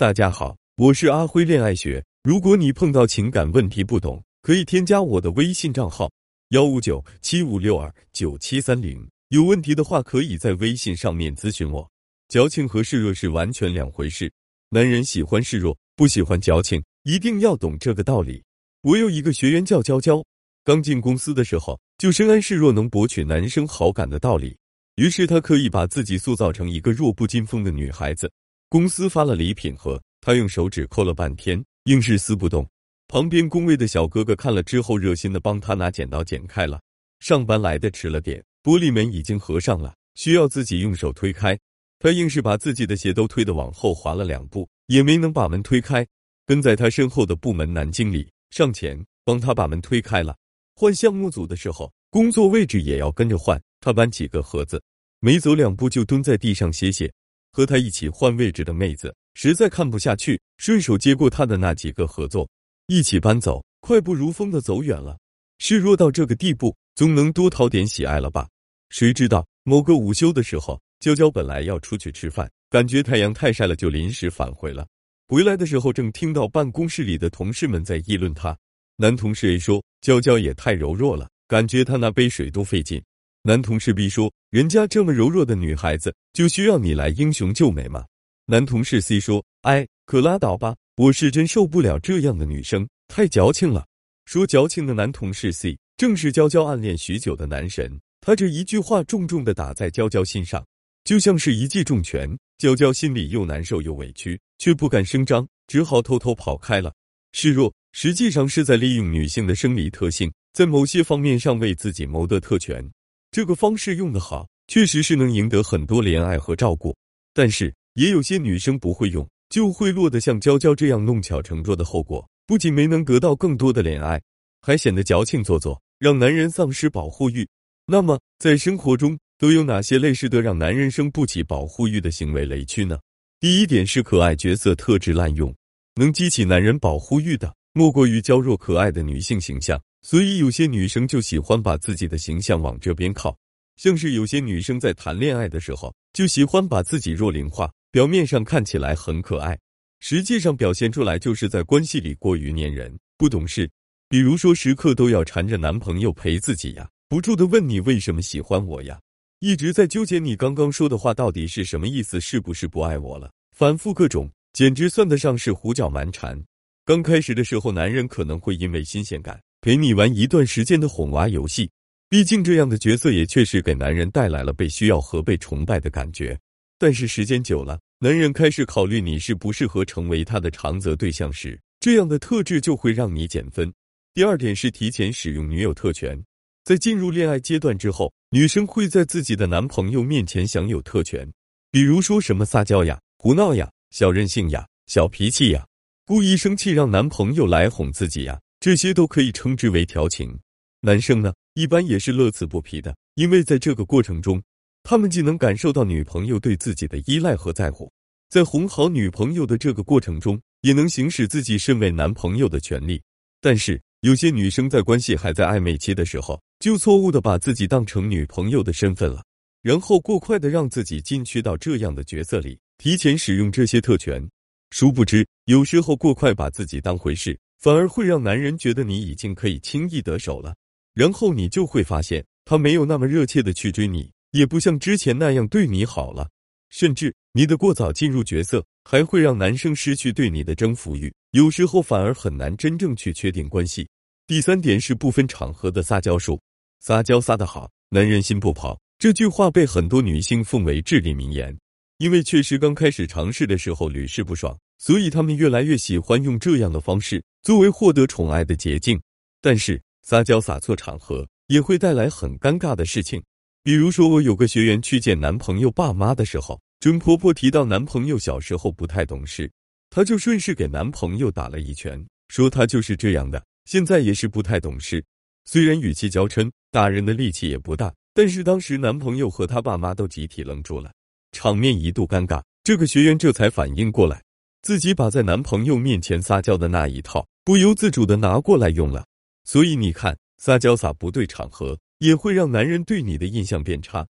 大家好，我是阿辉恋爱学。如果你碰到情感问题不懂，可以添加我的微信账号幺五九七五六二九七三零。有问题的话，可以在微信上面咨询我。矫情和示弱是完全两回事，男人喜欢示弱，不喜欢矫情，一定要懂这个道理。我有一个学员叫娇娇，刚进公司的时候就深谙示弱能博取男生好感的道理，于是她可以把自己塑造成一个弱不禁风的女孩子。公司发了礼品盒，他用手指抠了半天，硬是撕不动。旁边工位的小哥哥看了之后，热心的帮他拿剪刀剪开了。上班来的迟了点，玻璃门已经合上了，需要自己用手推开。他硬是把自己的鞋都推得往后滑了两步，也没能把门推开。跟在他身后的部门男经理上前帮他把门推开了。换项目组的时候，工作位置也要跟着换。他搬几个盒子，没走两步就蹲在地上歇歇。和他一起换位置的妹子实在看不下去，顺手接过他的那几个合作，一起搬走，快步如风的走远了。示弱到这个地步，总能多讨点喜爱了吧？谁知道某个午休的时候，娇娇本来要出去吃饭，感觉太阳太晒了，就临时返回了。回来的时候，正听到办公室里的同事们在议论他。男同事 A 说：“娇娇也太柔弱了，感觉他拿杯水都费劲。”男同事 B 说：“人家这么柔弱的女孩子，就需要你来英雄救美吗？”男同事 C 说：“哎，可拉倒吧，我是真受不了这样的女生，太矫情了。”说矫情的男同事 C 正是娇娇暗恋许久的男神，他这一句话重重的打在娇娇心上，就像是一记重拳。娇娇心里又难受又委屈，却不敢声张，只好偷偷跑开了。示弱实际上是在利用女性的生理特性，在某些方面上为自己谋得特权。这个方式用得好，确实是能赢得很多怜爱和照顾。但是也有些女生不会用，就会落得像娇娇这样弄巧成拙的后果。不仅没能得到更多的怜爱，还显得矫情做作，让男人丧失保护欲。那么在生活中都有哪些类似的让男人生不起保护欲的行为雷区呢？第一点是可爱角色特质滥用，能激起男人保护欲的，莫过于娇弱可爱的女性形象。所以有些女生就喜欢把自己的形象往这边靠，像是有些女生在谈恋爱的时候就喜欢把自己弱龄化，表面上看起来很可爱，实际上表现出来就是在关系里过于粘人、不懂事。比如说时刻都要缠着男朋友陪自己呀，不住的问你为什么喜欢我呀，一直在纠结你刚刚说的话到底是什么意思，是不是不爱我了？反复各种，简直算得上是胡搅蛮缠。刚开始的时候，男人可能会因为新鲜感。陪你玩一段时间的哄娃游戏，毕竟这样的角色也确实给男人带来了被需要和被崇拜的感觉。但是时间久了，男人开始考虑你适不适合成为他的长择对象时，这样的特质就会让你减分。第二点是提前使用女友特权，在进入恋爱阶段之后，女生会在自己的男朋友面前享有特权，比如说什么撒娇呀、胡闹呀、小任性呀、小脾气呀，故意生气让男朋友来哄自己呀。这些都可以称之为调情，男生呢一般也是乐此不疲的，因为在这个过程中，他们既能感受到女朋友对自己的依赖和在乎，在哄好女朋友的这个过程中，也能行使自己身为男朋友的权利。但是有些女生在关系还在暧昧期的时候，就错误的把自己当成女朋友的身份了，然后过快的让自己进去到这样的角色里，提前使用这些特权，殊不知有时候过快把自己当回事。反而会让男人觉得你已经可以轻易得手了，然后你就会发现他没有那么热切的去追你，也不像之前那样对你好了，甚至你的过早进入角色还会让男生失去对你的征服欲，有时候反而很难真正去确定关系。第三点是不分场合的撒娇术，撒娇撒得好，男人心不跑。这句话被很多女性奉为至理名言，因为确实刚开始尝试的时候屡试不爽。所以他们越来越喜欢用这样的方式作为获得宠爱的捷径，但是撒娇撒错场合也会带来很尴尬的事情。比如说，我有个学员去见男朋友爸妈的时候，准婆婆提到男朋友小时候不太懂事，她就顺势给男朋友打了一拳，说他就是这样的，现在也是不太懂事。虽然语气娇嗔，打人的力气也不大，但是当时男朋友和他爸妈都集体愣住了，场面一度尴尬。这个学员这才反应过来。自己把在男朋友面前撒娇的那一套不由自主的拿过来用了，所以你看，撒娇撒不对场合，也会让男人对你的印象变差。